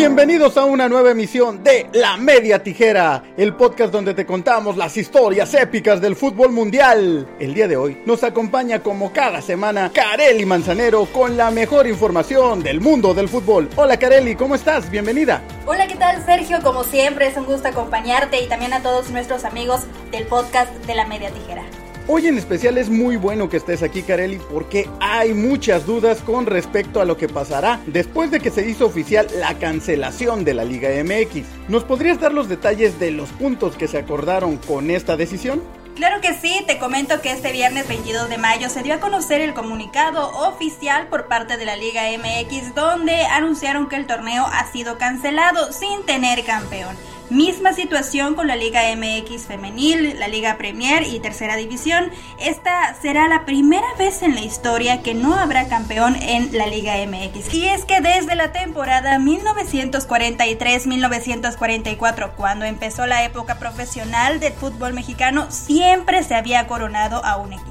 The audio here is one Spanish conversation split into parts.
Bienvenidos a una nueva emisión de La Media Tijera, el podcast donde te contamos las historias épicas del fútbol mundial. El día de hoy nos acompaña como cada semana Kareli Manzanero con la mejor información del mundo del fútbol. Hola Kareli, ¿cómo estás? Bienvenida. Hola, ¿qué tal Sergio? Como siempre es un gusto acompañarte y también a todos nuestros amigos del podcast de La Media Tijera. Hoy en especial es muy bueno que estés aquí, Kareli, porque hay muchas dudas con respecto a lo que pasará después de que se hizo oficial la cancelación de la Liga MX. ¿Nos podrías dar los detalles de los puntos que se acordaron con esta decisión? Claro que sí, te comento que este viernes 22 de mayo se dio a conocer el comunicado oficial por parte de la Liga MX donde anunciaron que el torneo ha sido cancelado sin tener campeón. Misma situación con la Liga MX femenil, la Liga Premier y Tercera División. Esta será la primera vez en la historia que no habrá campeón en la Liga MX. Y es que desde la temporada 1943-1944, cuando empezó la época profesional del fútbol mexicano, siempre se había coronado a un equipo.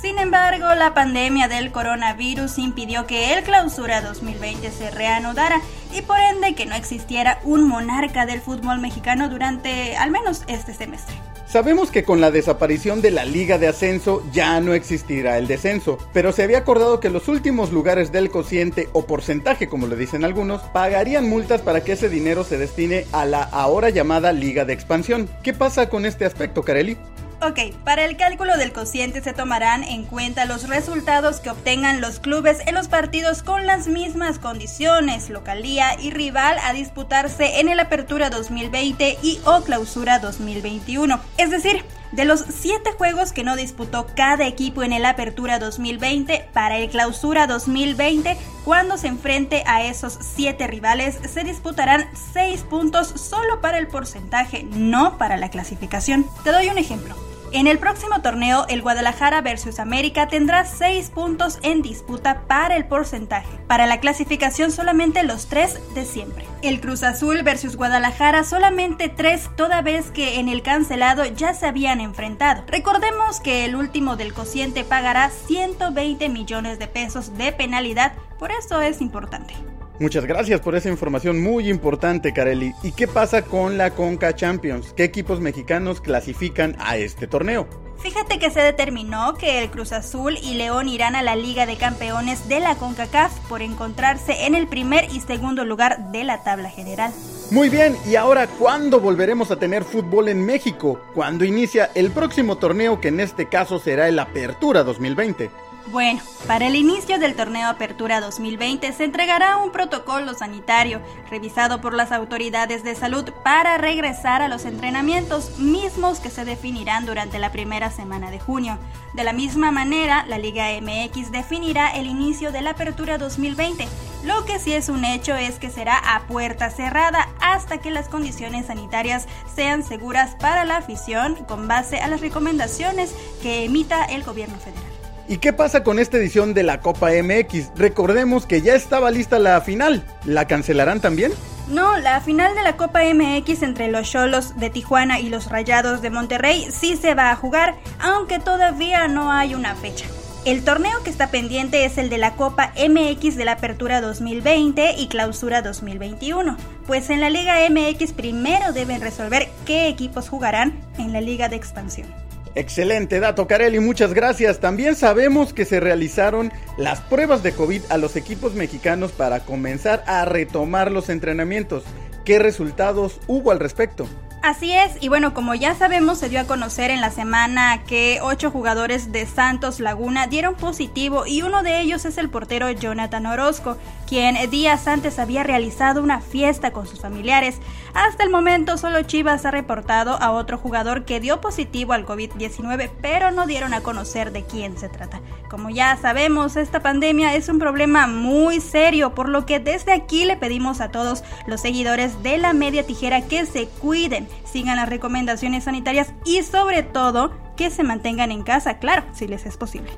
Sin embargo, la pandemia del coronavirus impidió que el clausura 2020 se reanudara y por ende que no existiera un monarca del fútbol mexicano durante al menos este semestre. Sabemos que con la desaparición de la liga de ascenso ya no existirá el descenso, pero se había acordado que los últimos lugares del cociente o porcentaje, como le dicen algunos, pagarían multas para que ese dinero se destine a la ahora llamada liga de expansión. ¿Qué pasa con este aspecto, Carelli? Ok, para el cálculo del cociente se tomarán en cuenta los resultados que obtengan los clubes en los partidos con las mismas condiciones, localía y rival a disputarse en el Apertura 2020 y o Clausura 2021. Es decir, de los 7 juegos que no disputó cada equipo en el Apertura 2020, para el Clausura 2020, cuando se enfrente a esos 7 rivales, se disputarán 6 puntos solo para el porcentaje, no para la clasificación. Te doy un ejemplo. En el próximo torneo, el Guadalajara versus América tendrá 6 puntos en disputa para el porcentaje. Para la clasificación solamente los 3 de siempre. El Cruz Azul versus Guadalajara solamente 3 toda vez que en el cancelado ya se habían enfrentado. Recordemos que el último del cociente pagará 120 millones de pesos de penalidad, por eso es importante. Muchas gracias por esa información muy importante, Kareli. ¿Y qué pasa con la Conca Champions? ¿Qué equipos mexicanos clasifican a este torneo? Fíjate que se determinó que el Cruz Azul y León irán a la Liga de Campeones de la CONCACAF por encontrarse en el primer y segundo lugar de la tabla general. Muy bien, y ahora, ¿cuándo volveremos a tener fútbol en México? ¿Cuándo inicia el próximo torneo que en este caso será el Apertura 2020? Bueno, para el inicio del torneo Apertura 2020 se entregará un protocolo sanitario revisado por las autoridades de salud para regresar a los entrenamientos mismos que se definirán durante la primera semana de junio. De la misma manera, la Liga MX definirá el inicio de la Apertura 2020. Lo que sí es un hecho es que será a puerta cerrada hasta que las condiciones sanitarias sean seguras para la afición con base a las recomendaciones que emita el gobierno federal. ¿Y qué pasa con esta edición de la Copa MX? Recordemos que ya estaba lista la final. ¿La cancelarán también? No, la final de la Copa MX entre los Cholos de Tijuana y los Rayados de Monterrey sí se va a jugar, aunque todavía no hay una fecha. El torneo que está pendiente es el de la Copa MX de la Apertura 2020 y Clausura 2021, pues en la Liga MX primero deben resolver qué equipos jugarán en la Liga de Expansión. Excelente dato, Carelli, muchas gracias. También sabemos que se realizaron las pruebas de COVID a los equipos mexicanos para comenzar a retomar los entrenamientos. ¿Qué resultados hubo al respecto? Así es, y bueno, como ya sabemos, se dio a conocer en la semana que ocho jugadores de Santos Laguna dieron positivo y uno de ellos es el portero Jonathan Orozco, quien días antes había realizado una fiesta con sus familiares. Hasta el momento solo Chivas ha reportado a otro jugador que dio positivo al COVID-19, pero no dieron a conocer de quién se trata. Como ya sabemos, esta pandemia es un problema muy serio, por lo que desde aquí le pedimos a todos los seguidores de la media tijera que se cuiden sigan las recomendaciones sanitarias y sobre todo que se mantengan en casa, claro, si les es posible.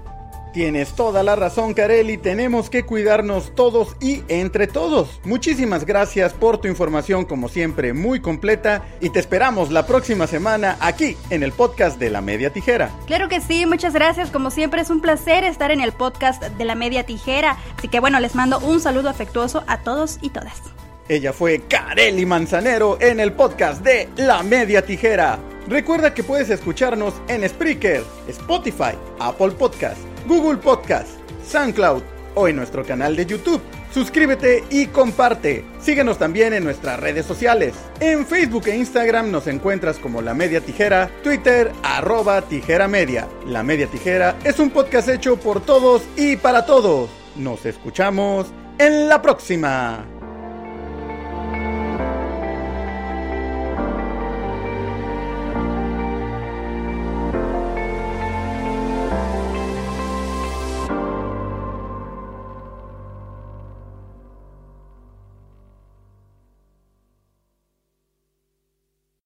Tienes toda la razón, Carelli. Tenemos que cuidarnos todos y entre todos. Muchísimas gracias por tu información, como siempre, muy completa. Y te esperamos la próxima semana aquí en el podcast de la Media Tijera. Claro que sí, muchas gracias. Como siempre, es un placer estar en el podcast de la Media Tijera. Así que bueno, les mando un saludo afectuoso a todos y todas. Ella fue Carelli Manzanero en el podcast de La Media Tijera. Recuerda que puedes escucharnos en Spreaker, Spotify, Apple Podcast, Google Podcast, SoundCloud o en nuestro canal de YouTube. Suscríbete y comparte. Síguenos también en nuestras redes sociales. En Facebook e Instagram nos encuentras como La Media Tijera, Twitter arroba Tijera Media. La Media Tijera es un podcast hecho por todos y para todos. Nos escuchamos en la próxima.